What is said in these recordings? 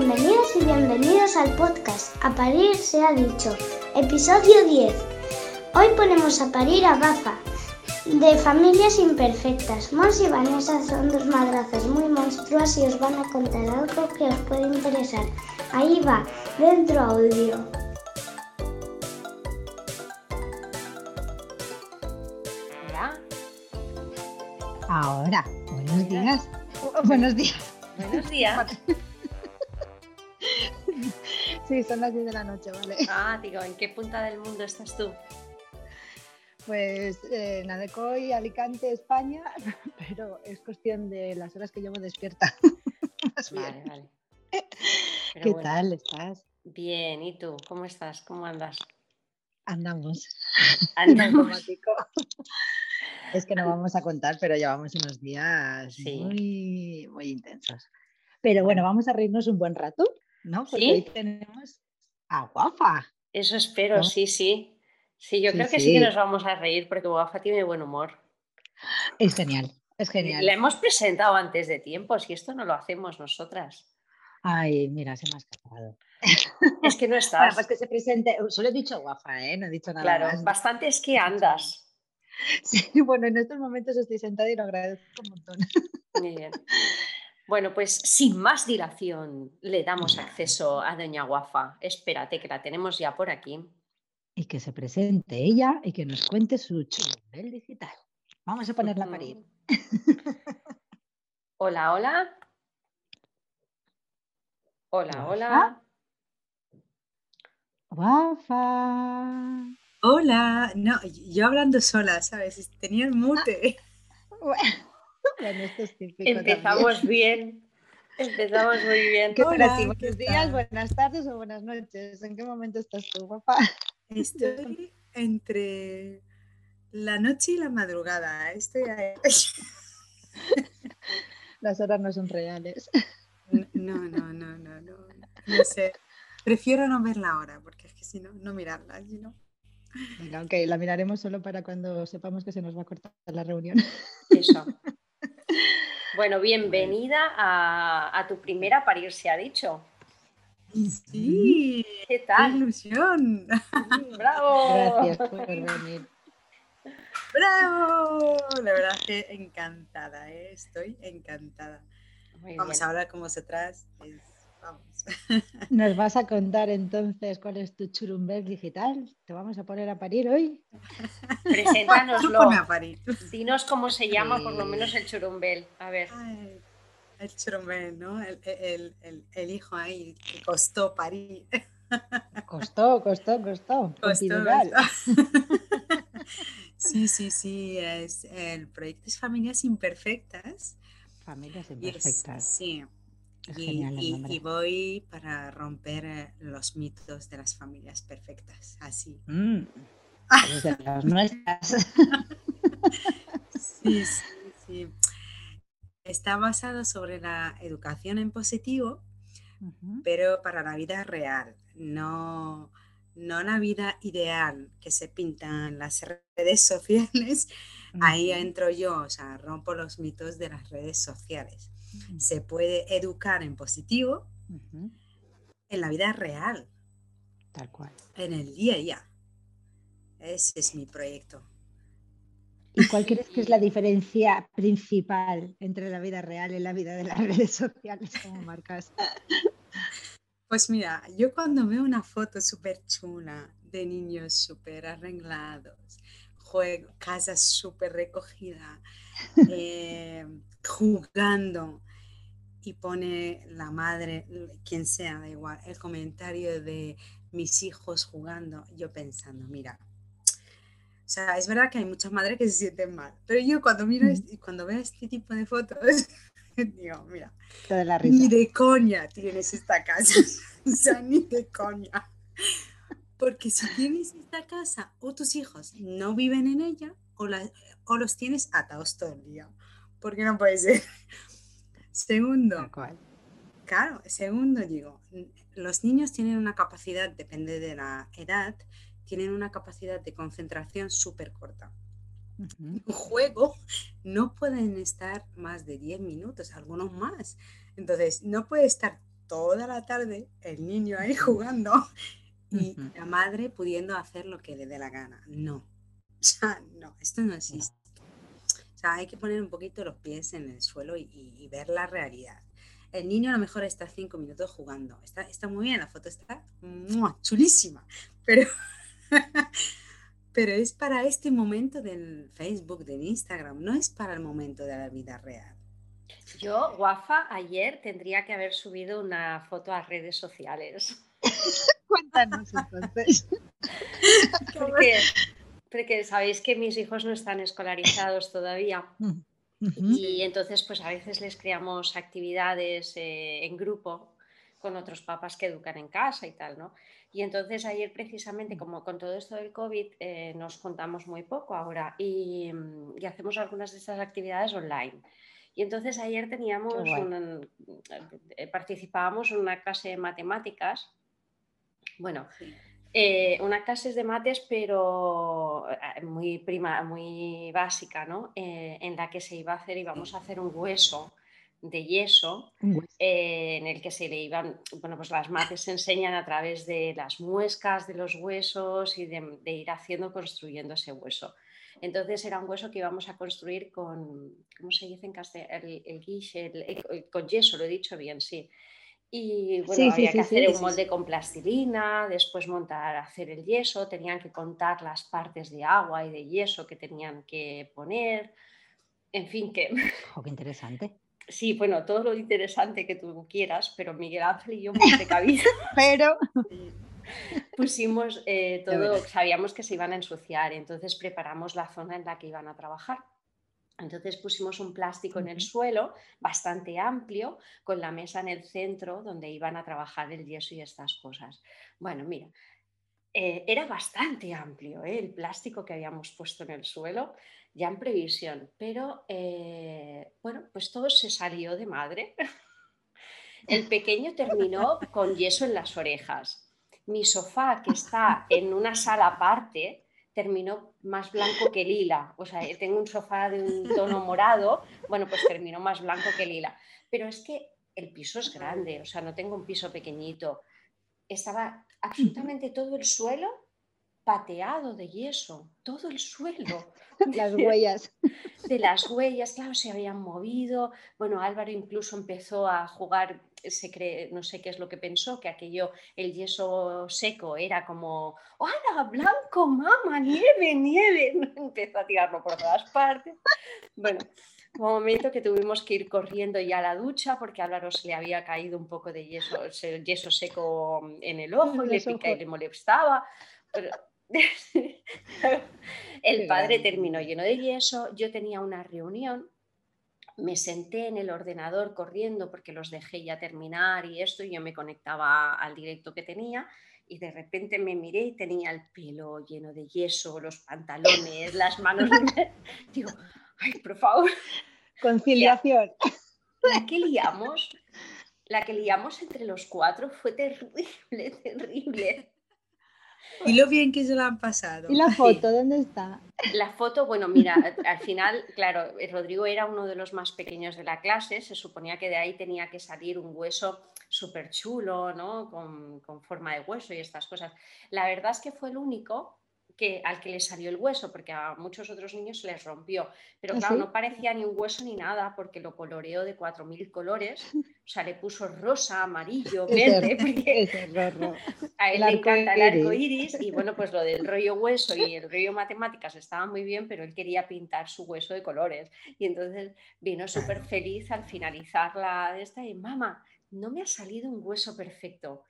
Bienvenidas y bienvenidos al podcast A Parir se ha dicho, episodio 10. Hoy ponemos a parir a Bafa, de familias imperfectas. Mons y Vanessa son dos madrazas muy monstruosas y os van a contar algo que os puede interesar. Ahí va, dentro audio. Hola. Ahora, buenos días. Buenos días. Buenos días. Sí, son las 10 de la noche, ¿vale? Ah, digo, ¿en qué punta del mundo estás tú? Pues eh, Nadecoy, Alicante, España, pero es cuestión de las horas que llevo despierta. Vale, vale. Pero ¿Qué bueno, tal estás? Bien, ¿y tú? ¿Cómo estás? ¿Cómo andas? Andamos. Andamos. Es que no vamos a contar, pero llevamos unos días Sí. muy, muy intensos. Pero bueno, vamos a reírnos un buen rato, ¿no? Porque ¿Sí? hoy tenemos a Guafa. Eso espero, ¿No? sí, sí. Sí, yo Sí, creo que sí. que nos vamos a reír porque Guafa tiene buen humor. Es genial, es genial. La hemos presentado antes de tiempo, si esto no lo hacemos nosotras. Ay, mira, se me ha escapado. Es que no Bueno, estás. pues que se presente. Solo he dicho guafa, ¿eh? No he dicho nada claro, más. bastante es que andas. Sí, bueno, en estos momentos estoy sentada y lo agradezco un montón. Muy bien. Bueno, pues sin más dilación, le damos acceso a Doña Guafa. Espérate, que la tenemos ya por aquí. Y que se presente ella y que nos cuente su churumbel digital. Vamos a ponerla a parir. Hola, hola. Hola, hola. Guafa. Hola, no, yo hablando sola, ¿sabes? Tenía el mute. Bueno, esto es típico también. Empezamos bien. Empezamos muy bien. ¿Qué? Hola, ¿qué Buenos días, buenas tardes o buenas noches. ¿En qué momento estás tú, guapa? Estoy entre la noche y la madrugada. Estoy ahí. Las horas no son reales. No, no, no, no, no. No sé. Prefiero no verla ahora, porque es que si no, no mirarla. Si no. Venga, ok, la miraremos solo para cuando sepamos que se nos va a cortar la reunión. Eso. Bueno, bienvenida a, a tu primera parir, se ha dicho. Sí, ¿Qué qué tal? ilusión. ¡Bravo! Gracias por venir. ¡Bravo! La verdad que encantada, ¿eh? estoy encantada. Muy Vamos bien. a hablar con vosotras. es- ¿Nos vas a contar entonces cuál es tu churumbel digital? ¿Te vamos a poner a parir hoy? Preséntanoslo. a parir. Dinos cómo se llama, por lo menos el churumbel. A ver. Ay, el churumbel, ¿no? El, el- el- el hijo ahí que costó parir. Costó, costó, costó. Costó. Sí, sí, sí. Es, el proyecto es Familias Imperfectas. Familias es- imperfectas. sí. Y, genial el y- nombre. y voy para romper eh, los mitos de las familias perfectas. Así. Mm, eres de las nuestras. Sí, sí, sí. Está basado sobre la educación en positivo, pero para la vida real, no, no la vida ideal que se pinta en las redes sociales. Ahí entro yo, o sea, rompo los mitos de las redes sociales. Se puede educar en positivo en la vida real, Tal cual. en el día a día. Ese es mi proyecto. ¿Y cuál crees que es la diferencia principal entre la vida real y la vida de las redes sociales? como marcas? Pues mira, yo cuando veo una foto súper chula de niños súper arreglados, casa súper recogida, eh, jugando y pone la madre, quien sea, da igual, el comentario de mis hijos jugando, yo pensando, mira, o sea, es verdad que hay muchas madres que se sienten mal, pero yo cuando miro, Mm. este- cuando veo este tipo de fotos, digo, mira, la ni risa. de coña tienes esta casa. o sea, ni de coña. Porque si tienes esta casa o tus hijos no viven en ella o, la- o los tienes atados todo el día. Porque no puede ser. Segundo, claro, segundo digo, n- los niños tienen una capacidad, depende de la edad, tienen una capacidad de concentración súper corta. Ujú, un juego no pueden estar más de 10 minutos, algunos más. Entonces, no puede estar toda la tarde el niño ahí jugando y la madre pudiendo hacer lo que le dé la gana. No. O sea, no, esto no existe. O sea, hay que poner un poquito los pies en el suelo y, ver la realidad. El niño a lo mejor está cinco minutos jugando. Está, está muy bien, la foto está chulísima. Pero, pero es para este momento del Facebook, del Instagram, no es para el momento de la vida real. Yo, Guafa, ayer tendría que haber subido una foto a redes sociales. Cuéntanos entonces. porque, sabéis que mis hijos no están escolarizados todavía. Y entonces, pues a veces les creamos actividades eh, en grupo con otros papás que educan en casa y tal, ¿no? Y entonces ayer precisamente, como con todo esto del COVID, eh, nos contamos muy poco ahora y, y, hacemos algunas de estas actividades online. Y entonces ayer teníamos, eh, participábamos en una clase de matemáticas, bueno, eh, una clase de mates, pero eh, muy prima, muy básica, ¿no? en la que se iba a hacer, íbamos a hacer un hueso de yeso, en el que se le iban, bueno, pues las mates se enseñan a través de las muescas de los huesos y de, de ir haciendo, construyendo ese hueso. Entonces era un hueso que íbamos a construir con, ¿cómo se dice en castellano? El, el, con yeso, lo he dicho bien, sí. Y bueno, había que hacer un molde con plastilina, después montar, hacer el yeso, tenían que contar las partes de agua y de yeso que tenían que poner. En fin, que. Oh, qué interesante. Sí, bueno, todo lo interesante que tú quieras, pero Miguel Ángel y yo precavidos. pero pusimos eh, todo, sabíamos que se iban a ensuciar, entonces preparamos la zona en la que iban a trabajar. Entonces pusimos un plástico en el suelo bastante amplio con la mesa en el centro donde iban a trabajar el yeso y estas cosas. Bueno, mira, eh, era bastante amplio ¿eh? el plástico que habíamos puesto en el suelo ya en previsión, pero bueno, pues todo se salió de madre. El pequeño terminó con yeso en las orejas mi sofá, que está en una sala aparte, terminó más blanco que lila. O sea, tengo un sofá de un tono morado, bueno, pues terminó más blanco que lila. Pero es que el piso es grande, o sea, no tengo un piso pequeñito. Estaba absolutamente todo el suelo pateado de yeso, todo el suelo. Las huellas. De las huellas, claro, se habían movido. Bueno, Álvaro incluso empezó a jugar, se cree, no sé qué es lo que pensó, que aquello, el yeso seco era como, ¡hola, blanco, mamá, nieve, nieve! Empezó a tirarlo por todas partes. Bueno, un momento que tuvimos que ir corriendo ya a la ducha porque a Álvaro se le había caído un poco de yeso, yeso seco en el ojo y le, pica y le molestaba. Pero el padre terminó lleno de yeso, yo tenía una reunión, me senté en el ordenador corriendo porque los dejé ya terminar y esto, y yo me conectaba al directo que tenía y de repente me miré y tenía el pelo lleno de yeso, los pantalones, las manos. Digo, ay, por favor. Conciliación. La que liamos, la que liamos entre los cuatro fue terrible, terrible. Y lo bien que se lo han pasado. ¿Y la foto dónde está? La foto, bueno, mira, al final, claro, Rodrigo era uno de los más pequeños de la clase, se suponía que de ahí tenía que salir un hueso súper chulo, ¿no? Con, con, forma de hueso y estas cosas. La verdad es que fue el único que, al que le salió el hueso, porque a muchos otros niños se les rompió. Pero ¿Ah, claro, no parecía ni un hueso ni nada, porque lo coloreó de 4.000 colores. O sea, le puso rosa, amarillo, verde. a él le encanta el arco iris. Y bueno, pues lo del rollo hueso y el rollo matemáticas estaba muy bien, pero él quería pintar su hueso de colores. Y entonces vino súper feliz al finalizar la de esta y, mamá, no me ha salido un hueso perfecto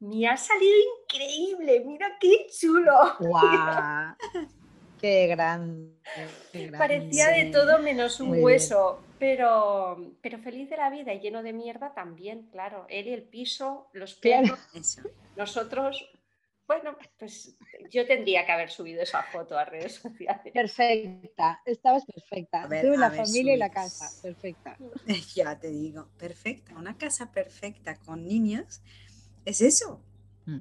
me ha salido increíble, mira qué chulo. ¡Guau! Qué grande, Parecía de todo menos un hueso, pero, pero feliz de la vida y lleno de mierda también, claro. Él y el piso, los perros, nosotros, bueno, pues yo tendría que haber subido esa foto a redes sociales. Perfecta, estabas perfecta. Tú, la familia y la casa, perfecta. Ya te digo, perfecta. Una casa perfecta con niños es eso. Mm.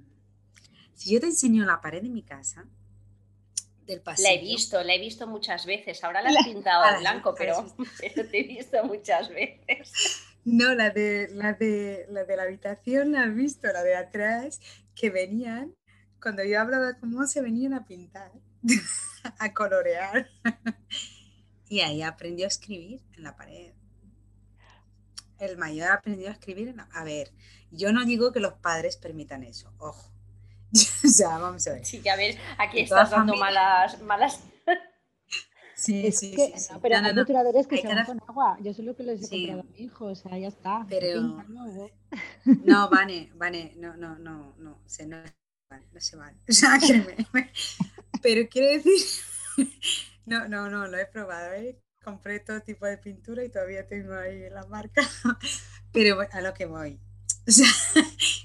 Si yo te enseño la pared de mi casa, del pasillo. La he visto, la he visto muchas veces. Ahora la has pintado de blanco, pero, te he visto muchas veces. No, la de, la de la de la habitación, ¿la has visto? La de atrás, que venían, cuando yo hablaba cómo se venían a pintar, a colorear. y ahí aprendió a escribir en la pared. El mayor aprendió a escribir. A ver, yo no digo que los padres permitan eso, ojo. ya, vamos a ver. Sí, ya ves, aquí estás dando malas, malas Sí, sí, sí, Pero hay rotuladores que se van con agua. Yo sé lo que les he comprado a mi hijo, o sea, ya está. Pero. No, Vane, Vane, no, no, no, no, se, no, no se van. O sea, Pero quiero decir. No, no, no, lo he probado, ¿eh? Compré todo tipo de pintura y todavía tengo ahí la marca. Pero a lo que voy. O sea,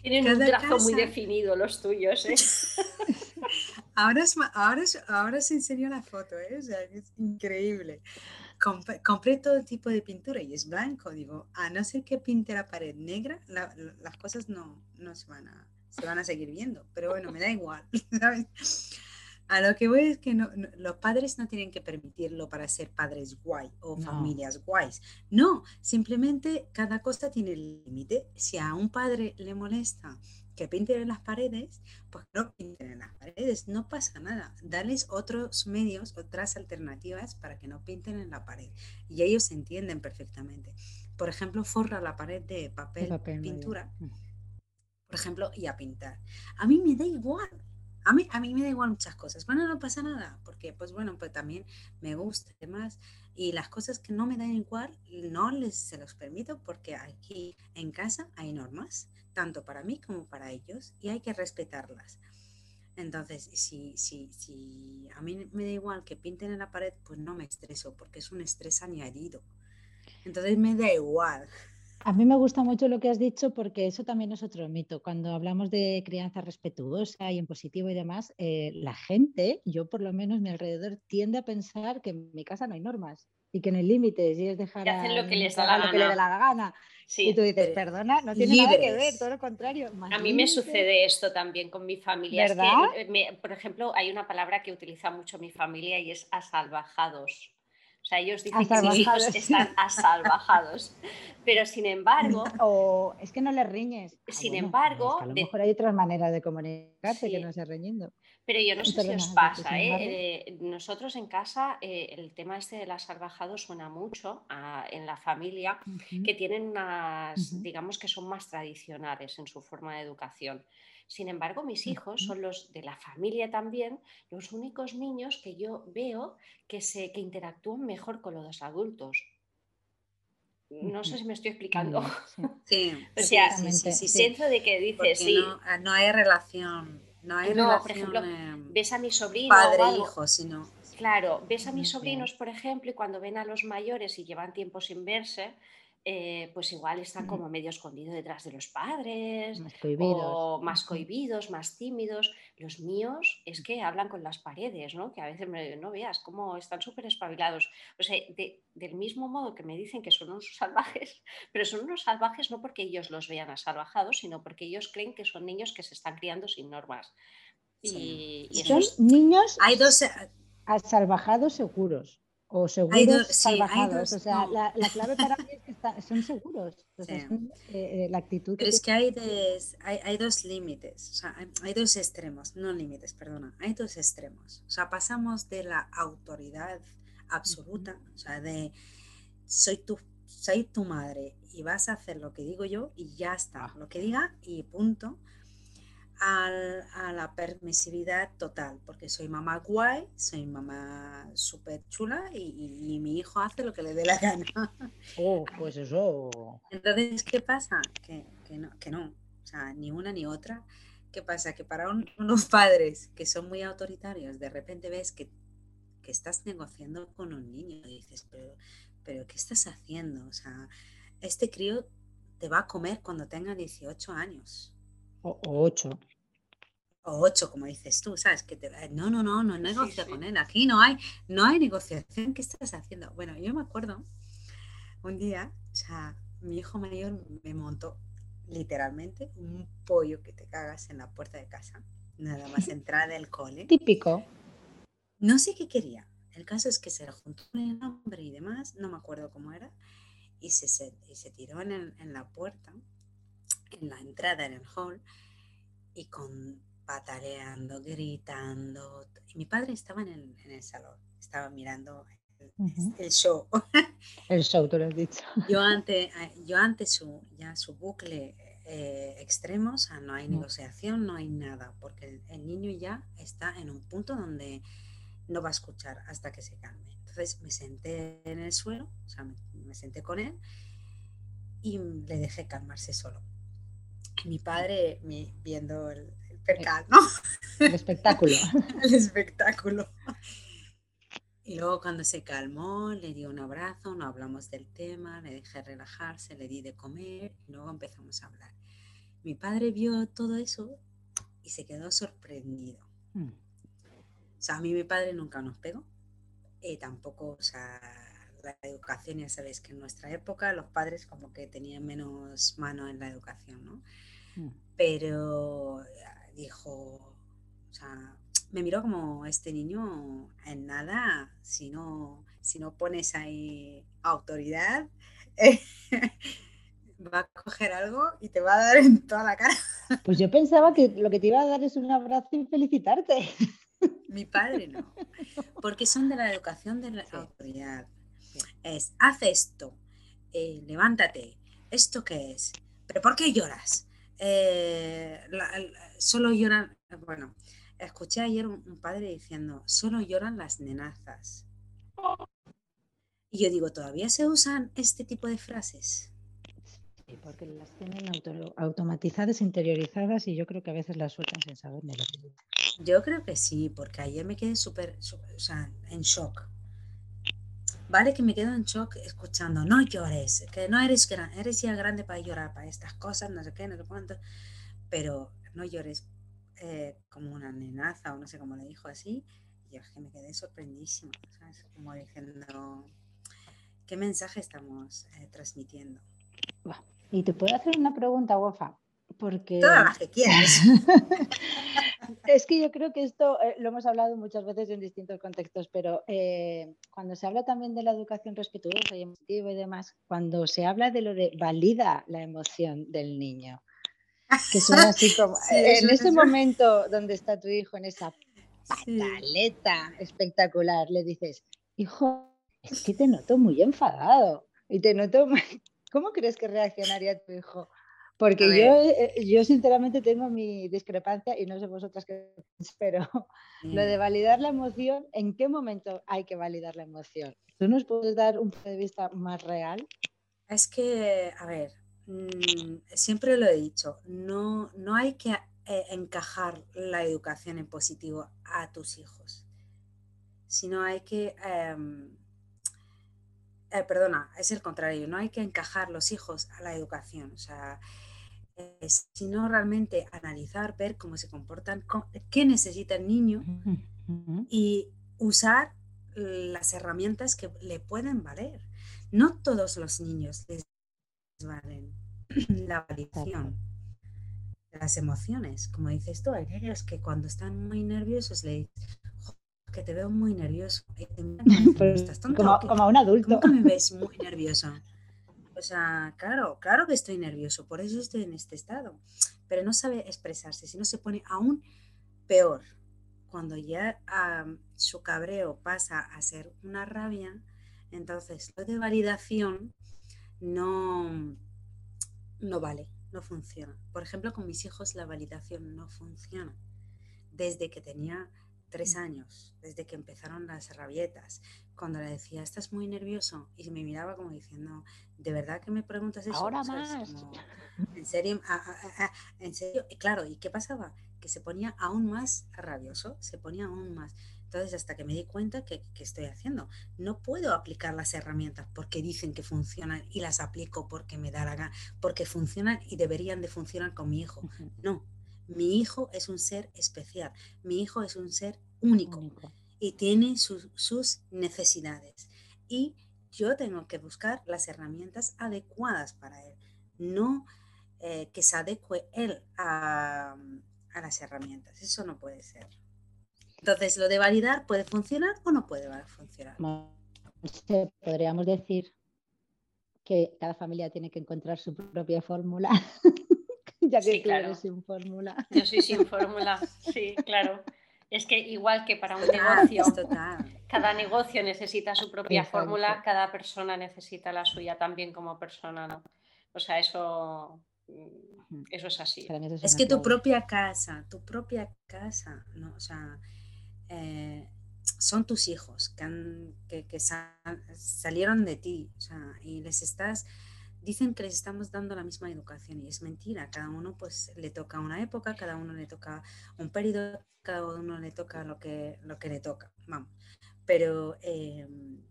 Tienen un trazo muy definido los tuyos, ¿eh? Ahora, es, ahora, ahora se enseñó la foto, ¿eh? o sea, es increíble. Compré, todo tipo de pintura y es blanco. Digo, a no ser que pinte la pared negra, las cosas no, no se, van a, se van a seguir viendo. Pero bueno, me da igual. A lo que voy es que no, los padres no tienen que permitirlo para ser padres guay o familias guays. No, simplemente cada cosa tiene límite. Si a un padre le molesta que pinten en las paredes, pues no pinten en las paredes, no pasa nada. Darles otros medios, otras alternativas para que no pinten en la pared. Y ellos entienden perfectamente. Por ejemplo, forra la pared de papel, pintura, mm. por ejemplo, y a pintar. A mí me da igual. A mí, a mí me da igual muchas cosas. Bueno, no pasa nada, porque pues bueno, pues también me gusta además. Y las cosas que no me dan igual, no les se los permito porque aquí en casa hay normas tanto para mí como para ellos, y hay que respetarlas. Entonces, si, si, si a mí me da igual que pinten en la pared, pues no me estreso, porque es un estrés añadido. Entonces me da igual. A mí me gusta mucho lo que has dicho porque eso también es otro mito. Cuando hablamos de crianza respetuosa y en positivo y demás, eh, la gente, yo por lo menos mi alrededor, tiende a pensar que en mi casa no hay normas y que no hay límites y es dejar que hacen lo que les da la, lo que le da la gana. Y tú dices, perdona, no tiene nada que ver, todo lo contrario. a mí me sucede esto también con mi familia. Eh, por ejemplo, hay una palabra que utiliza mucho mi familia y es asalvajados. O sea, ellos dicen que mis hijos están asalvajados. Pero sin embargo. O es que no les riñes. Ah, sin embargo. a lo mejor hay otras maneras de comunicarse que no se riñendo. Pero yo no sé si os pasa, ¿eh? ¿eh? nosotros en casa eh, el tema este del asalvajado suena mucho en la familia, que tienen unas, digamos que son más tradicionales en su forma de educación. Sin embargo, mis hijos son los de la familia también, los únicos niños que yo veo que, se, que interactúan mejor con los adultos. No sé si me estoy explicando. Sí, o sea, sí, sí, de que dices, sí. Ah, no, hay relación. No hay relación, por ejemplo, ves a mi sobrino. Padre-hijo, sino. Claro, ves a mis sobrinos, por ejemplo, y cuando ven a los mayores y llevan tiempo sin verse, eh, pues igual están como medio escondidos detrás de los padres, más cohibidos. o más cohibidos, más tímidos. Los míos es que hablan con las paredes, ¿no? Que a veces me, no veas cómo están súper espabilados. O sea, del mismo modo que me dicen que son unos salvajes, pero son unos salvajes no porque ellos los vean asalvajados, sino porque ellos creen que son niños que se están criando sin normas. Y, son niños hay dos asalvajados seguros o seguros salvajados. o sea, la, clave para mí es que son seguros. Eh, la actitud. Pero es que hay, hay, dos límites, o sea, hay, dos extremos, no límites, perdona, hay dos extremos. O sea, pasamos de la autoridad absoluta, o sea, de soy tu, soy tu madre y vas a hacer lo que digo yo y ya está, ah. lo que diga y punto a la permisividad total, porque soy mamá guay, soy mamá súper chula y, mi hijo hace lo que le dé la gana. Oh, pues eso. Entonces, ¿qué pasa? Que, no, que no, o sea, ni una ni otra. ¿Qué pasa? Que para unos padres que son muy autoritarios, de repente ves que, que estás negociando con un niño y dices, pero, pero ¿qué estás haciendo? O sea, este crío te va a comer cuando tenga 18 años. O, ocho. O ocho, como dices tú, ¿sabes? Que te, no, no, no, no negocia con él. Aquí no hay, no hay negociación. ¿Qué estás haciendo? Bueno, yo me acuerdo un día, o sea, mi hijo mayor me montó literalmente un pollo que te cagas en la puerta de casa, nada más entrar del cole. Típico. No sé qué quería. El caso es que se le juntó el nombre y demás, no me acuerdo cómo era. y se, se, tiró en, en, la puerta, en la entrada, en el hall, y con pataleando, gritando. Y mi padre estaba en el, en el salón, estaba mirando el, show. El show, tú lo has dicho. Yo ante, eh, yo ante su, ya su bucle eh, extremo, o sea, no hay negociación, no hay nada, porque el, niño ya está en un punto donde no va a escuchar hasta que se calme. Entonces me senté en el suelo, o sea, me, senté con él y le dejé calmarse solo. Mi padre viendo el, el percal, ¿no? El espectáculo. el espectáculo. Y luego cuando se calmó, le di un abrazo, no hablamos del tema, le dejé relajarse, le di de comer y luego empezamos a hablar. Mi padre vio todo eso y se quedó sorprendido. Mm. O sea, a mí mi padre nunca nos pegó. Y tampoco, o sea, la educación, ya sabéis que en nuestra época los padres como que tenían menos mano en la educación, ¿no? Mm. Pero dijo, o sea, me miró como este niño en nada, si no, si no pones ahí autoridad, va a coger algo y te va a dar en toda la cara. Pues yo pensaba que lo que te iba a dar es un abrazo y felicitarte. Mi padre no, porque son de la educación de la autoridad. Es, haz esto, eh, levántate, ¿esto qué es? ¿Pero por qué lloras? Eh, solo lloran, bueno, escuché ayer un, padre diciendo, solo lloran las nenazas. Y yo digo, ¿todavía se usan este tipo de frases? Sí, porque las tienen automatizadas, interiorizadas y yo creo que a veces las sueltan sin saber ni lo que Yo creo que sí, porque ayer me quedé súper, o sea, en shock. Vale que me quedo en shock escuchando, no llores, que no eres grande, eres ya grande para llorar para estas cosas, no sé qué, no sé cuánto, pero no llores eh, como una nenaza o no sé cómo le dijo así, y yo es que me quedé sorprendísima, ¿sabes? Como diciendo, ¿qué mensaje estamos eh, transmitiendo? Y te puedo hacer una pregunta, Wafa, porque... Todas las que quieras. es que yo creo que esto eh, lo hemos hablado muchas veces en distintos contextos, pero cuando se habla también de la educación respetuosa y emotiva y demás, cuando se habla de lo de valida la emoción del niño, que son así como, en ese momento donde está tu hijo, en esa pataleta espectacular, le dices, hijo, es que te noto muy enfadado y te noto, ¿cómo crees que reaccionaría tu hijo? Porque yo, eh, yo sinceramente tengo mi discrepancia y no sé vosotras qué pero lo de validar la emoción, ¿en qué momento hay que validar la emoción? ¿Tú nos puedes dar un punto de vista más real? Es que, a ver, Mm, siempre lo he dicho, no, no hay que eh, encajar la educación en positivo a tus hijos, sino hay que, em, eh, perdona, es el contrario, no hay que encajar los hijos a la educación, o sea, sino realmente analizar, ver cómo se comportan, qué necesita el niño y usar las herramientas que le pueden valer. No todos los niños les valen la validación las emociones. Como dices tú, hay niños que cuando están muy nerviosos le dicen, que te veo muy nervioso. Pues, como, como, a un adulto. ¿Cómo me ves muy nervioso? O sea, claro, claro que estoy nervioso, por eso estoy en este estado. Pero no sabe expresarse, sino se pone aún peor. Cuando ya su cabreo pasa a ser una rabia, entonces lo de validación no, no vale, no funciona. Por ejemplo, con mis hijos la validación no funciona. Desde que tenía tres años, desde que empezaron las rabietas, cuando le decía, estás muy nervioso, y me miraba como diciendo, ¿de verdad que me preguntas eso? Ahora más. ¿En serio? Ah, ah, ah, ¿En serio? claro, ¿y qué pasaba? Que se ponía aún más rabioso, se ponía aún más. Entonces, hasta que me di cuenta que, estoy haciendo, no puedo aplicar las herramientas porque dicen que funcionan y las aplico porque me da la gana, porque funcionan y deberían de funcionar con mi hijo. No, mi hijo es un ser especial, mi hijo es un ser único, y tiene sus necesidades. Y yo tengo que buscar las herramientas adecuadas para él, no eh, que se adecue él a las herramientas. Eso no puede ser. Entonces, lo de validar puede funcionar o no puede funcionar. Podríamos decir que cada familia tiene que encontrar su propia fórmula. ya que tú eres sin fórmula. Yo soy sin fórmula, sí, claro. Es que igual que para un negocio, cada negocio necesita su propia fórmula, cada persona necesita la suya también como persona, ¿no? O sea, eso, eso es así. Es que tu propia casa, tu propia casa, ¿no? O sea, eh, son tus hijos que, que, salieron de ti, o sea, y les estás dicen que les estamos dando la misma educación y es mentira. Cada uno pues le toca una época, cada uno le toca un periodo, cada uno le toca lo que, lo que le toca. Vamos. Pero em,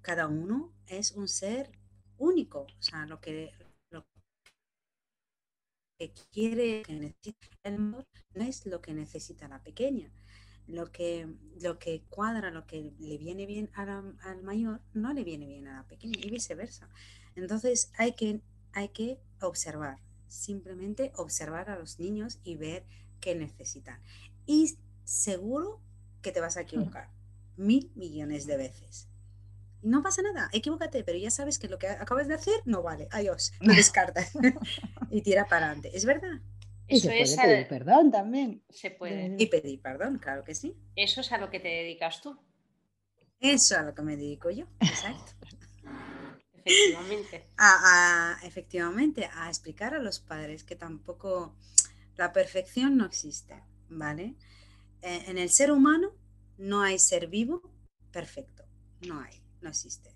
cada uno es un ser único. O sea, lo que, lo que quiere, que necesita el amor, no es lo que necesita la pequeña. Lo que, lo que cuadra, lo que le viene bien al mayor, no le viene bien a la pequeña y viceversa. Entonces hay que, hay que observar, simplemente observar a los niños y ver qué necesitan. Y seguro que te vas a equivocar mil millones de veces. No pasa nada, equivócate, pero ya sabes que lo que acabas de hacer no vale. Adiós, lo descartas y tira para adelante. ¿Es verdad? Y se puede pedir perdón también. Se puede. Y pedir perdón, claro que sí. Eso es a lo que te dedicas tú. Eso es a lo que me dedico yo, exacto. Efectivamente. A, efectivamente, a explicar a los padres que tampoco la perfección no existe, ¿vale? Eh, en el ser humano no hay ser vivo perfecto, no hay, no existe.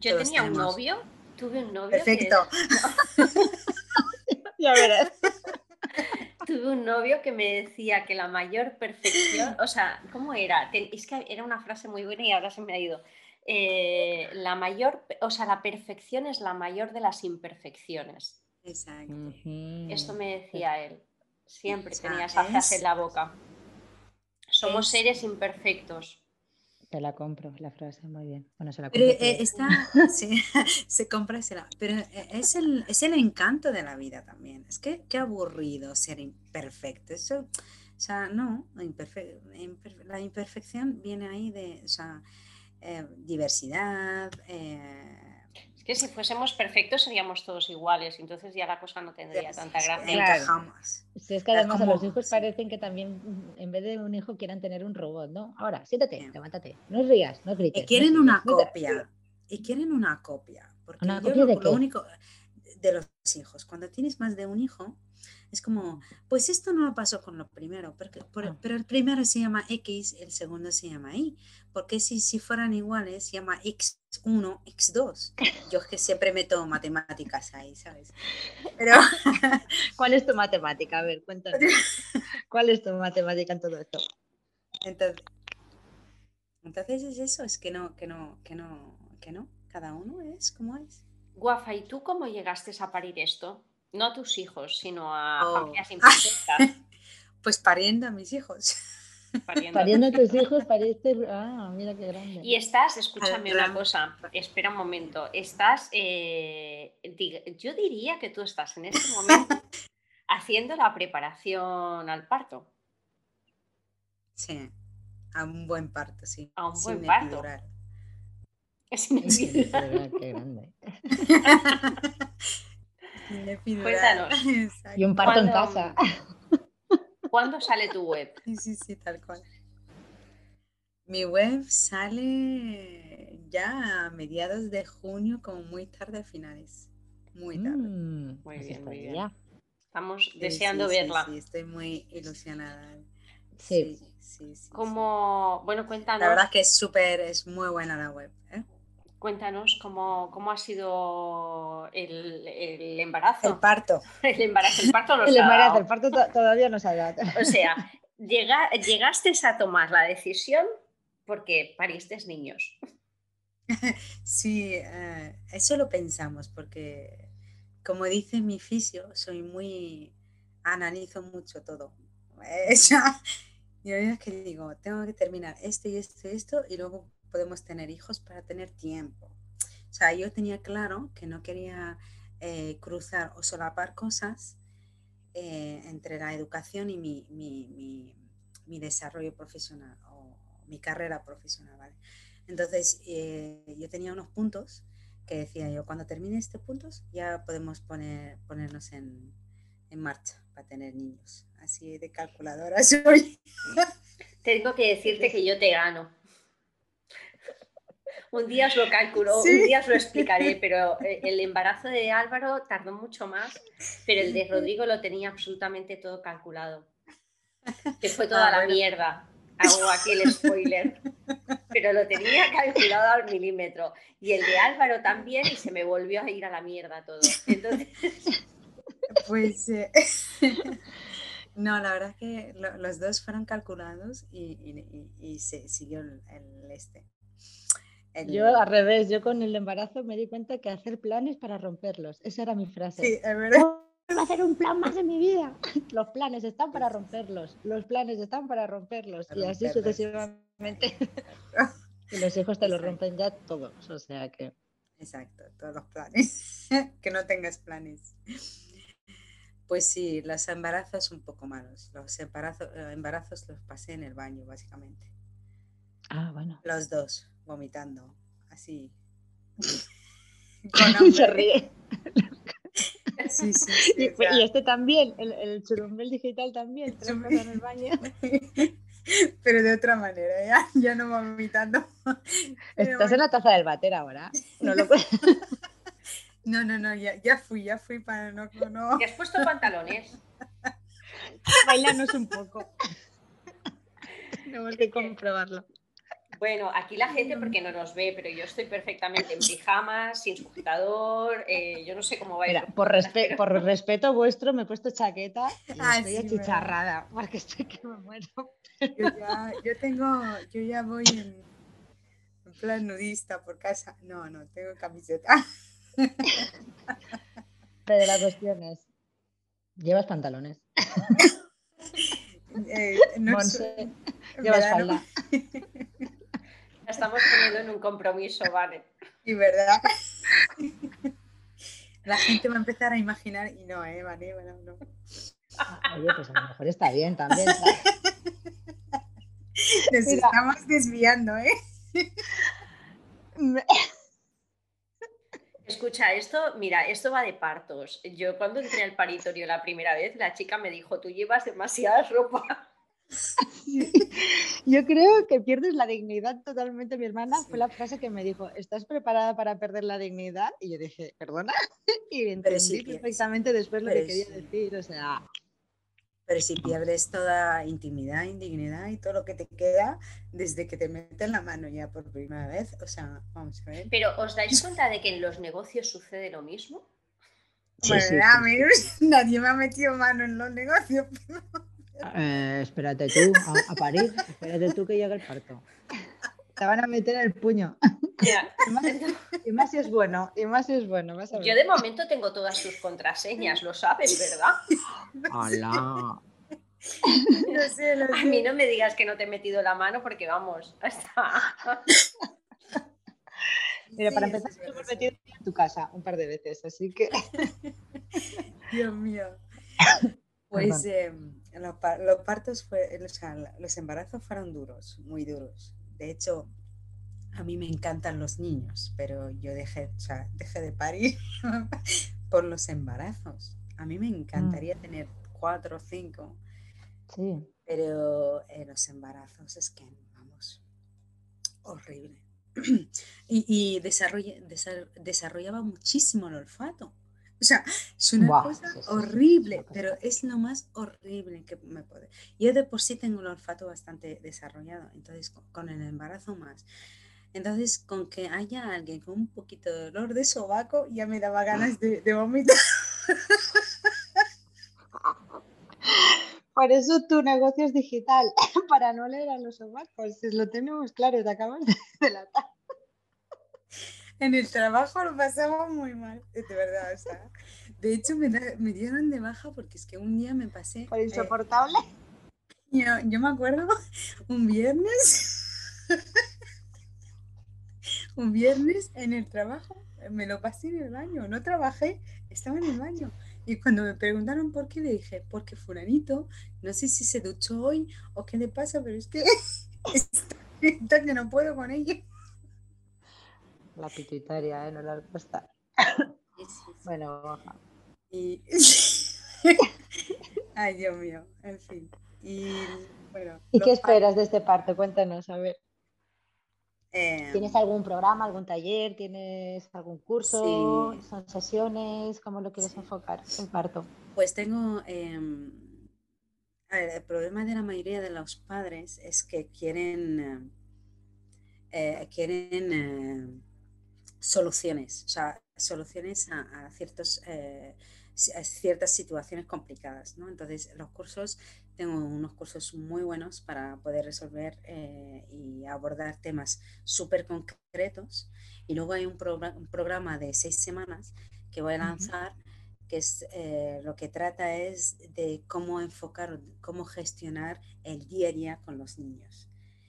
Yo tenía un novio, tuve un novio. Perfecto. ya verás. Tuve un novio que me decía que la mayor perfección, o sea, ¿cómo era? Es que era una frase muy buena y ahora se me ha ido. Eh, la mayor, o sea, la perfección es la mayor de las imperfecciones. Exacto. Esto me decía él. Siempre tenía esa frase en la boca. Somos seres imperfectos. Te la compro, la frase, muy bien. Bueno, se la Pero eh, está, se compra, se la, pero eh, es el, es el encanto de la vida también. Es que qué aburrido ser imperfecto. Eso, o sea, no, la, la imperfección viene ahí de, o sea, eh, diversidad. Eh, es que si fuésemos perfectos seríamos todos iguales, entonces ya la cosa no tendría tanta gracia. Claro. es que además a los hijos parecen que también mm, en vez de un hijo quieran tener un robot, ¿no? Ahora, siéntate, levántate, no rías, no grites. Y quieren una copia. Y quieren una copia. Porque ¿Una copia de lo único de los hijos, cuando tienes más de un hijo, es como, pues esto no pasó con lo primero, porque, ah. pero el primero se llama X, el segundo se llama Y, porque si, si fueran iguales, se llama X1, X2. Yo es que siempre meto matemáticas ahí, ¿sabes? Pero... ¿Cuál es tu matemática? A ver, cuéntanos. ¿Cuál es tu matemática en todo esto? Entonces, entonces es eso, es que no, que no, que no, que no, cada uno es como es. Guafa, ¿y tú cómo llegaste a parir esto? No a tus hijos, sino a oh. familias pues pariendo a mis hijos. Pariendo. a tus hijos, pariste. Ah, mira qué grande. Y estás, escúchame una cosa, espera un momento. Estás, eh, yo diría que tú estás en este momento haciendo la preparación al parto. Sí, a un buen parto, sí. A un buen parto. Es epidural, qué grande. Cuéntanos. Y un parto en casa. ¿Cuándo sale tu web? Sí, sí, sí, tal cual. Mi web sale ya a mediados de junio, como muy tarde a finales. Muy tarde. Mm, muy bien, muy bien. Estamos deseando verla. Sí, estoy muy ilusionada. Sí. Sí, sí, Como, bueno, cuéntanos. La verdad que es súper, es muy buena la web. ¿eh? Cuéntanos cómo, cómo ha sido el, el, embarazo. El parto. El embarazo, el parto El embarazo, el parto todavía no se ha dado. O sea, llega, llegaste a tomar la decisión porque pariste niños. Sí, eh, eso lo pensamos porque, como dice mi fisio, soy muy, analizo mucho todo. yo es que digo, tengo que terminar esto y esto y esto y luego podemos tener hijos para tener tiempo. O sea, yo tenía claro que no quería eh, cruzar o solapar cosas eh, entre la educación y mi, mi, mi, desarrollo profesional o mi carrera profesional. ¿vale? Entonces, eh, yo tenía unos puntos que decía yo, cuando termine este punto ya podemos poner, ponernos en, en marcha para tener niños. Así de calculadora soy. Tengo que decirte que yo te gano. Un día os lo calculo, un día os lo explicaré, pero eh, el embarazo de Álvaro tardó mucho más, pero el de Rodrigo lo tenía absolutamente todo calculado. Que fue toda ah, la mierda. Hago aquí el spoiler. Pero lo tenía calculado al milímetro. Y el de Álvaro también, y se me volvió a ir a la mierda todo. Entonces. Pues. Eh, no, la verdad es que los dos fueron calculados y, se siguió el este. Yo al revés, yo con el embarazo me di cuenta que hacer planes para romperlos. Esa era mi frase. Sí, es verdad. a hacer un plan más en mi vida. Los planes están para romperlos. Los planes están para romperlos. y así sucesivamente. y los hijos te los rompen ya todos. O sea que. Exacto, todos los planes. que no tengas planes. Pues sí, los embarazos un poco malos. Los embarazos, eh, embarazos los pasé en el baño, básicamente. Ah, bueno. Los dos vomitando, así. Se ríe. Sí, sí, y, este también, el, el churumbel digital también, en el baño. Pero de otra manera, ya, ya no vomitando. Estás en la taza del bater ahora. No lo No, no, no, ya, ya fui, ya fui para no. no. ¿Te has puesto pantalones? Bailanos un poco. Tenemos que comprobarlo. Bueno, aquí la gente porque no nos ve, pero yo estoy perfectamente en pijamas, sin sujetador, eh, yo no sé cómo va a ir. por, por respeto vuestro me he puesto chaqueta y ah, estoy achicharrada, porque estoy que me muero. Yo ya, yo tengo, yo ya voy en, plan nudista por casa. No, no, tengo camiseta. Pero la cuestión es, ¿llevas pantalones? Eh, no sé. Llevas falda estamos poniendo en un compromiso, vale. Y verdad. La gente va a empezar a imaginar y no, ¿eh? Vale, bueno, no. Oye, pues a lo mejor está bien también. Nos estamos desviando, ¿eh? Escucha, esto, mira, esto va de partos. Yo cuando entré al paritorio la primera vez, la chica me dijo, tú llevas demasiada ropa. Yo creo que pierdes la dignidad totalmente. Mi hermana fue la frase que me dijo, ¿estás preparada para perder la dignidad? Y yo dije, perdona. Y entendí perfectamente después lo que quería decir. O sea... Pero si pierdes toda intimidad, indignidad y todo lo que te queda desde que te meten la mano ya por primera vez, o sea, vamos a ver. Pero ¿os dais cuenta de que en los negocios sucede lo mismo? bueno, amigos, nadie me ha metido mano en los negocios. Eh, espérate tú a, parir, espérate tú que llegue el parto. Te van a meter el puño. Y, más, si es bueno, y más es bueno. Yo de momento tengo todas tus contraseñas, lo sabes, ¿verdad? Hola. A mí no me digas que no te he metido la mano porque vamos, hasta... Mira, para empezar, te hemos metido en tu casa un par de veces, así que. Dios mío. Pues los, partos, fue, los embarazos fueron duros, muy duros. De hecho, a mí me encantan los niños, pero yo dejé, dejé de parir por los embarazos. A mí me encantaría mm. tener cuatro o cinco, sí. pero los embarazos es que, vamos, horrible. y, y desarrollaba muchísimo el olfato. O sea, es una cosa horrible, pero es lo más horrible que me puede. Yo de por sí tengo el olfato bastante desarrollado, entonces con, el embarazo más. Entonces, con que haya alguien con un poquito de dolor de sobaco, ya me daba ganas de, de vomitar. Por eso tu negocio es digital, para no leer a los sobacos. Lo tenemos claro, te acabas de delatar en el trabajo lo pasamos muy mal, de verdad. O sea, de hecho, me, me, dieron de baja porque es que un día me pasé. ¿Por insoportable? yo, yo, me acuerdo un viernes. un viernes en el trabajo, me lo pasé en el baño. No trabajé, estaba en el baño. Y cuando me preguntaron por qué, le dije, porque Fulanito, no sé si se duchó hoy o qué le pasa, pero es que está que no puedo con ella. La pituitaria, ¿eh? No la respuesta. Bueno, Y... Ay, Dios mío, en fin. Y bueno. ¿Y los qué esperas de este parto? Cuéntanos, a ver. eh, ¿Tienes algún programa, algún taller? ¿Tienes algún curso? Sí. ¿Son sesiones? ¿Cómo lo quieres enfocar, el parto? Pues tengo, em, a ver, el problema de la mayoría de los padres es que quieren, eh, eh, quieren soluciones, o sea, soluciones a, a ciertos, eh, a ciertas situaciones complicadas, ¿no? Entonces, los cursos, tengo unos cursos muy buenos para poder resolver eh, y abordar temas súper concretos. Y luego hay un, progra- un programa de seis semanas que voy a lanzar que es eh, lo que trata es de cómo enfocar, cómo gestionar el día a día con los niños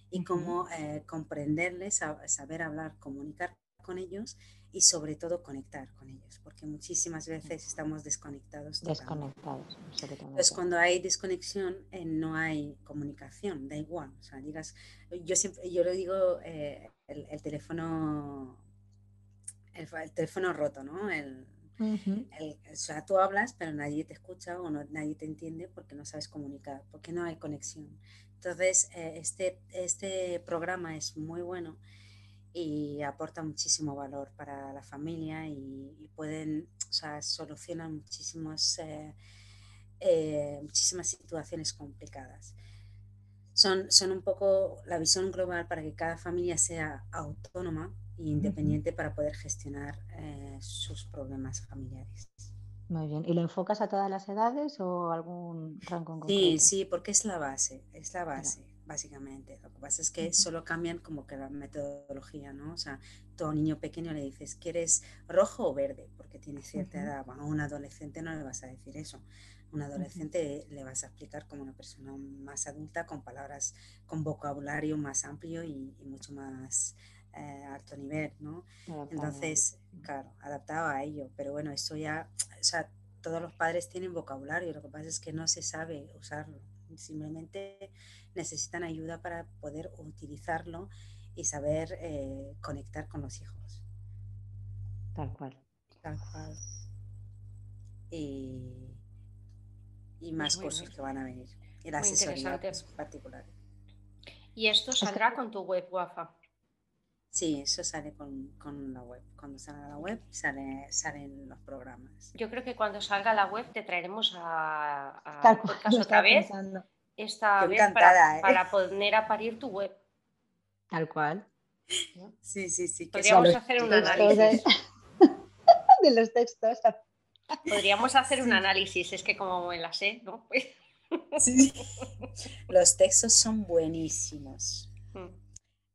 y cómo eh, comprenderles, sa- saber hablar, comunicar con ellos y sobre todo conectar con ellos, porque muchísimas veces estamos desconectados. Desconectados, absolutamente. Entonces, cuando hay desconexión, eh, no hay comunicación, da igual. O sea, digas, yo siempre, yo lo digo, eh, el, el teléfono, el, el teléfono roto, ¿no? El, Ujú. el- o sea, tú hablas, pero nadie te escucha o no, nadie te entiende porque no sabes comunicar, porque no hay conexión. Entonces, eh, este, este programa es muy bueno y aporta muchísimo valor para la familia y, y pueden, o sea, solucionan muchísimos, eh, eh, muchísimas situaciones complicadas. Son, son un poco la visión global para que cada familia sea autónoma e independiente para poder gestionar eh, sus problemas familiares. Muy bien. ¿Y lo enfocas a todas las edades o algún rango en Sí, concreto? sí, porque es la base, es la base, básicamente. Lo que pasa es que solo cambian como que la metodología, ¿no? O sea, un niño pequeño le dices, ¿quieres rojo o verde? Porque tiene cierta edad. Bueno, a un adolescente no le vas a decir eso. A un adolescente le vas a explicar como una persona más adulta, con palabras, con vocabulario más amplio y, y mucho más eh, alto nivel, ¿no? Adaptado Entonces, claro, adaptado a ello. Pero bueno, esto ya, o sea, todos los padres tienen vocabulario, lo que pasa es que no se sabe usarlo. Simplemente necesitan ayuda para poder utilizarlo y saber eh, conectar con los hijos. Tal cual. Tal cual. Y, y más muy cursos bien. que van a venir. Y la Muy asesoría particular. Y esto saldrá con tu web, Guafa. Sí, eso sale con, con la web. Cuando salga la web sale, salen los programas. Yo creo que cuando salga la web te traeremos a, a Tal cual, podcast lo otra vez, pensando. esta vez encantada, para, ¿eh? para poner a parir tu web. Tal cual. Sí, sí, sí. que Podríamos hacer un análisis. De, los textos. Podríamos hacer un análisis, es que como me la sé, ¿no? Pues, Sí. Los textos son buenísimos.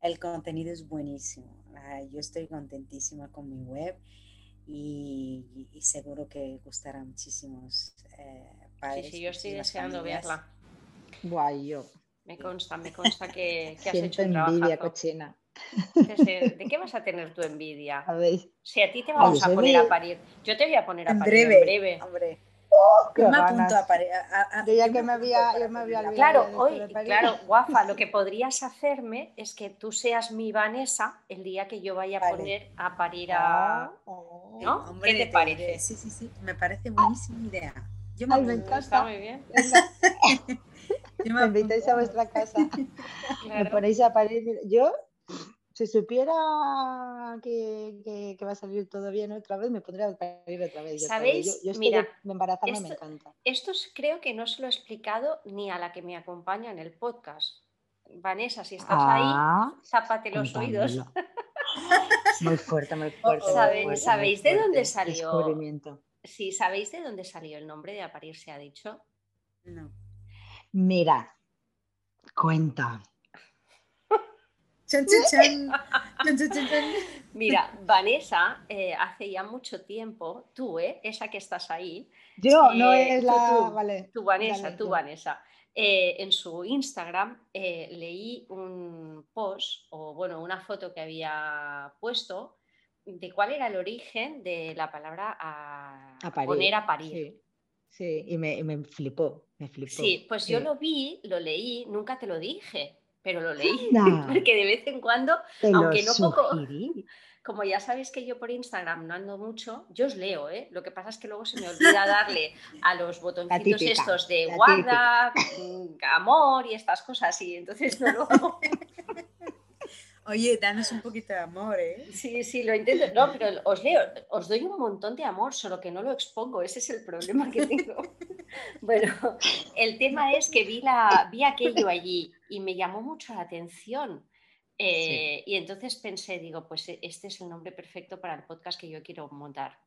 El contenido es buenísimo. Yo estoy contentísima con mi web y, y seguro que gustará a muchísimos eh, sí, padres. sí, yo estoy deseando familias. verla. Guay, yo. Me consta, me consta que, que has hecho un envidia cochina. ¿De qué vas a tener tu envidia? ¿Sabéis? Si a ti te vamos a poner a parir, yo te voy a poner a En parir breve, en breve. hombre. Qué Yo me apunto a a- Yo ya que me había- yo me había pedir la- olvidado. Claro, hoy, claro, guafa, lo que podrías hacerme es que tú seas mi Vanessa el día que yo vaya a Vale. poner a parir a... Ah, oh. ¿No? Hombre, ¿Qué te parece? Sí, sí, sí. Me parece buenísima idea. Yo me Ay, me encanta. Está muy bien. Yo me invitáis a vuestra casa. Me ponéis a parir. Yo, si supiera que, que- que va a salir todo bien otra vez, me pondría a parir otra vez. ¿Sabéis? Yo, Mira, de embarazarme me esto- encanta. Esto es- creo que no se lo he explicado ni a la que me acompaña en el podcast. Vanessa, si estás ahí, Ah, tápate los oídos. Muy fuerte, muy fuerte. muy ¿Sabe- fuerte, sabéis muy de dónde salió? Descubrimiento. Sí, ¿sabéis de dónde salió el nombre de Aparir se ha dicho? No. Mira, cuenta. Chan, chan, chan. Chan, chan, chan, chan. Mira, Vanessa, eh, hace ya mucho tiempo, tú, ¿eh? esa que estás ahí, Yo, no Eh, es tú, la. tú, vale. tú Vanessa, dale, tú yo. Vanessa, eh, en su Instagram eh, leí un post o bueno, una foto que había puesto de cuál era el origen de la palabra a, A parir. poner a parir. Sí, sí, y me, y me flipó, me flipó. Sí, pues yo sí. lo vi, lo leí, nunca te lo dije, pero lo leí, Anda. porque de vez en cuando, Te aunque no poco- como ya sabéis que yo por Instagram no ando mucho, yo os leo, ¿eh? Lo que pasa es que luego se me olvida darle a los botoncitos estos de guarda, mm, amor y estas cosas, y entonces no lo hago. Oye, danos un poquito de amor, ¿eh? Sí, sí, lo intento. No, pero os leo, os doy un montón de amor, solo que no lo expongo, ese es el problema que tengo. Bueno, el tema es que vi, la, vi aquello allí y me llamó mucho la atención. Eh, y entonces pensé, digo, pues e, este es el nombre perfecto para el podcast que yo quiero montar.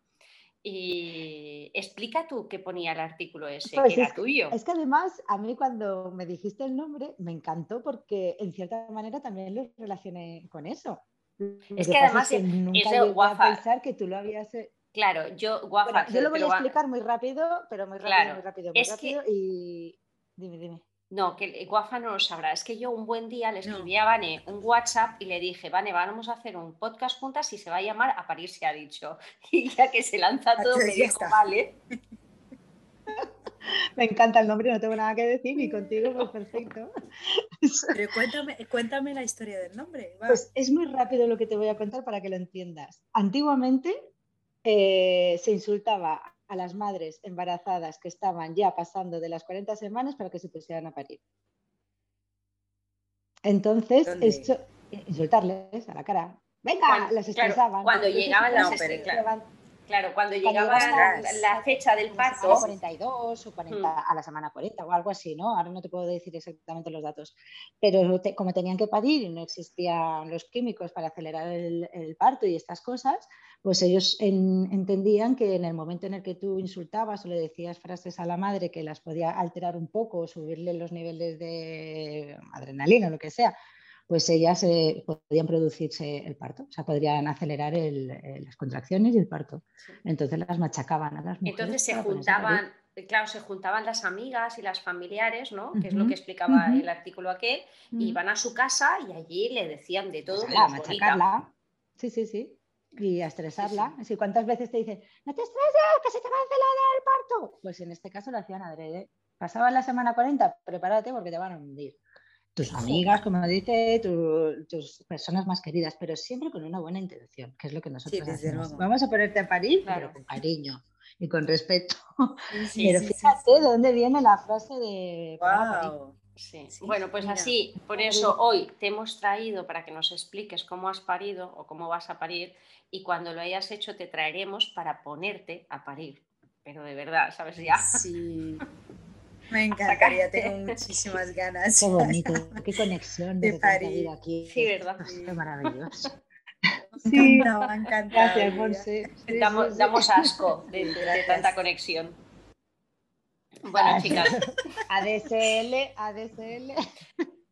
Y explica tú qué ponía el artículo ese, pues que era tuyo. Es que además, a mí cuando me dijiste el nombre, me encantó porque en cierta manera también lo relacioné con eso. Es que, además es, nunca guafa. A pensar que tú lo habías. Claro, yo guafa. yo lo voy a explicar muy rápido, pero muy rápido, muy rápido, muy rápido. Y dime, dime. No, que Guafa no lo sabrá. Es que yo un buen día le escribí a Vane un WhatsApp y le dije, Vane, vamos a hacer un podcast juntas y se va a llamar A París se ha dicho. Y ya que se lanza todo, me dijo, vale. Me encanta el nombre, no tengo nada que decir y contigo pues perfecto. Pero cuéntame, cuéntame la historia del nombre. Pues es muy rápido lo que te voy a contar para que lo entiendas. Antiguamente eh, se insultaba a las madres embarazadas que estaban ya pasando de las 40 semanas para que se pusieran a parir. Entonces, esto, insultarles a la cara. Venga, las estresaban. cuando llegaban las Claro, cuando, llegaba la, fecha del parto. A 42 o 40, a la semana 40 o algo así, ¿no? Ahora no te puedo decir exactamente los datos. Pero como tenían que parir y no existían los químicos para acelerar el, parto y estas cosas, pues ellos entendían que en el momento en el que tú insultabas o le decías frases a la madre que las podía alterar un poco o subirle los niveles de adrenalina o lo que sea, pues ellas eh, podían producirse el parto, o sea, podrían acelerar las contracciones y el parto. Entonces las machacaban a las mujeres. Entonces se juntaban, claro, se juntaban las amigas y las familiares, ¿no? Que es lo que explicaba el artículo aquel, y iban a su casa y allí le decían de todo. Pues a machacarla. Sí, sí, sí. Y a estresarla. Así, ¿Cuántas veces te dicen, no te estreses, que se te va a acelerar el parto? Pues en este caso lo hacían adrede. Pasaban la semana 40, prepárate porque te van a hundir tus amigas, como dice, tus personas más queridas, pero siempre con una buena intención, que es lo que nosotros hacemos. Vamos a ponerte a parir, pero con cariño y con respeto. pero fíjate de dónde viene la frase de... Wow. bueno, pues así, por eso hoy te hemos traído para que nos expliques cómo has parido o cómo vas a parir y cuando lo hayas hecho te traeremos para ponerte a parir. Pero de verdad, ¿sabes ya? Sí. Me encantaría, tengo muchísimas ganas. Qué bonito, qué conexión de, de aquí. Sí, ¿verdad? Qué maravilloso. Sí, me encanta. Gracias, Monse. damos, damos, asco de, de, tanta conexión. Bueno, chicas. ADSL, ADSL.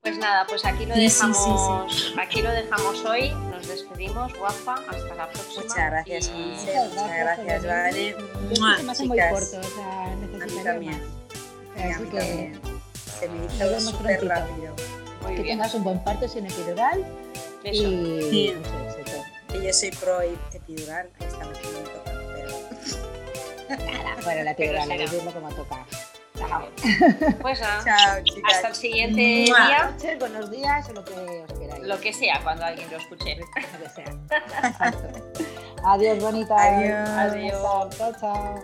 Pues nada, pues aquí lo dejamos, aquí lo dejamos hoy. Nos despedimos, guapa. Hasta la próxima. Muchas gracias, Muchas gracias, Vale. Se me hace muy corto, o sea, necesitaría más. Así que se me hizo súper rápido. Muy que bien. tengas un buen parto sin epidural. Eso. Y sí. mucho éxito. yo soy pro epidural, esta vez no me toca, pero. Nada, bueno, la epidural, hay que decirlo como toca. Chao. Pues nada. Chao, chicas. Hasta el siguiente día. Noches, buenos días o lo que os queráis. Lo que sea, cuando alguien lo escuche. Lo que sea. Adiós, bonita. Adiós. Adiós. Chao, chao.